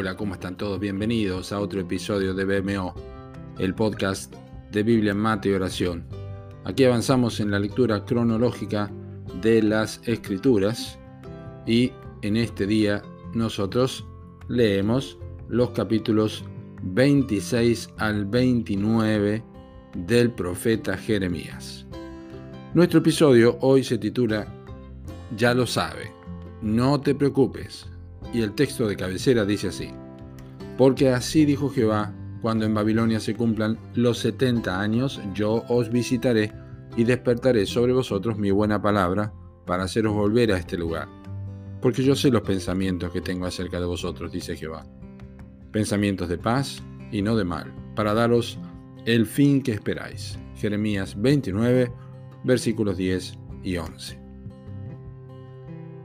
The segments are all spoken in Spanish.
Hola, ¿cómo están todos? Bienvenidos a otro episodio de BMO, el podcast de Biblia, Mate y Oración. Aquí avanzamos en la lectura cronológica de las Escrituras y en este día nosotros leemos los capítulos 26 al 29 del profeta Jeremías. Nuestro episodio hoy se titula Ya lo sabe, no te preocupes. Y el texto de cabecera dice así, porque así dijo Jehová, cuando en Babilonia se cumplan los setenta años, yo os visitaré y despertaré sobre vosotros mi buena palabra para haceros volver a este lugar. Porque yo sé los pensamientos que tengo acerca de vosotros, dice Jehová. Pensamientos de paz y no de mal, para daros el fin que esperáis. Jeremías 29, versículos 10 y 11.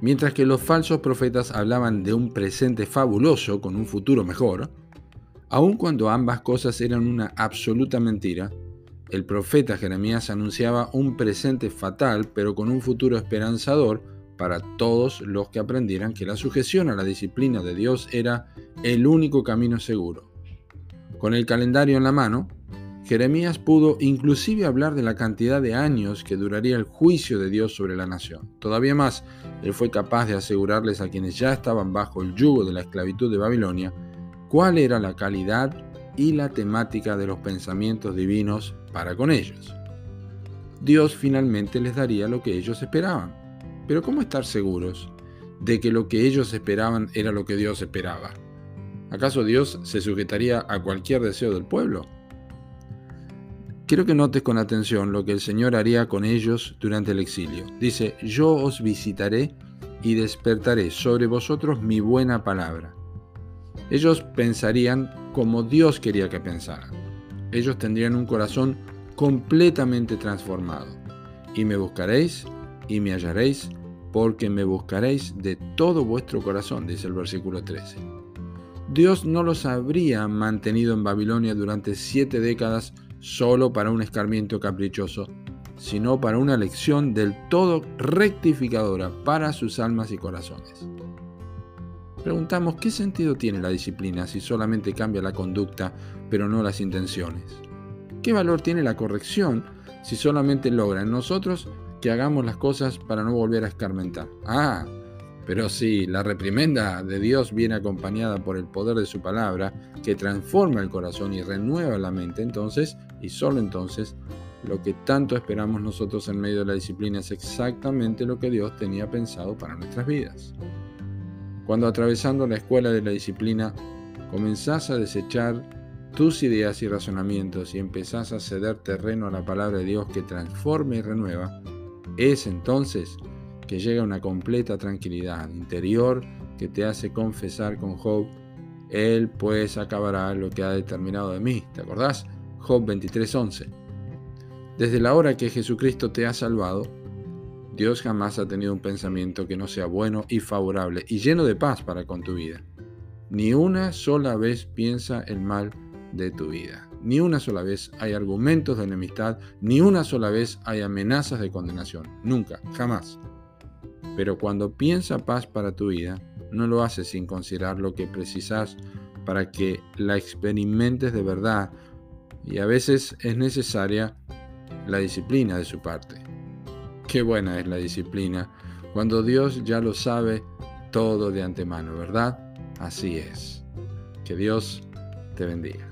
Mientras que los falsos profetas hablaban de un presente fabuloso con un futuro mejor, aun cuando ambas cosas eran una absoluta mentira, el profeta Jeremías anunciaba un presente fatal pero con un futuro esperanzador para todos los que aprendieran que la sujeción a la disciplina de Dios era el único camino seguro. Con el calendario en la mano, Jeremías pudo inclusive hablar de la cantidad de años que duraría el juicio de Dios sobre la nación. Todavía más, él fue capaz de asegurarles a quienes ya estaban bajo el yugo de la esclavitud de Babilonia cuál era la calidad y la temática de los pensamientos divinos para con ellos. Dios finalmente les daría lo que ellos esperaban. Pero ¿cómo estar seguros de que lo que ellos esperaban era lo que Dios esperaba? ¿Acaso Dios se sujetaría a cualquier deseo del pueblo? Quiero que notes con atención lo que el Señor haría con ellos durante el exilio. Dice, yo os visitaré y despertaré sobre vosotros mi buena palabra. Ellos pensarían como Dios quería que pensaran. Ellos tendrían un corazón completamente transformado. Y me buscaréis y me hallaréis, porque me buscaréis de todo vuestro corazón, dice el versículo 13. Dios no los habría mantenido en Babilonia durante siete décadas solo para un escarmiento caprichoso, sino para una lección del todo rectificadora para sus almas y corazones. Preguntamos, ¿qué sentido tiene la disciplina si solamente cambia la conducta, pero no las intenciones? ¿Qué valor tiene la corrección si solamente logra en nosotros que hagamos las cosas para no volver a escarmentar? Ah, pero si la reprimenda de Dios viene acompañada por el poder de su palabra, que transforma el corazón y renueva la mente, entonces, y solo entonces, lo que tanto esperamos nosotros en medio de la disciplina es exactamente lo que Dios tenía pensado para nuestras vidas. Cuando atravesando la escuela de la disciplina comenzás a desechar tus ideas y razonamientos y empezás a ceder terreno a la palabra de Dios que transforma y renueva, es entonces que llega una completa tranquilidad interior que te hace confesar con Job, Él pues acabará lo que ha determinado de mí. ¿Te acordás? Job 23:11. Desde la hora que Jesucristo te ha salvado, Dios jamás ha tenido un pensamiento que no sea bueno y favorable y lleno de paz para con tu vida. Ni una sola vez piensa el mal de tu vida. Ni una sola vez hay argumentos de enemistad, ni una sola vez hay amenazas de condenación. Nunca, jamás. Pero cuando piensa paz para tu vida, no lo hace sin considerar lo que precisas para que la experimentes de verdad y a veces es necesaria la disciplina de su parte. Qué buena es la disciplina cuando Dios ya lo sabe todo de antemano, ¿verdad? Así es. Que Dios te bendiga.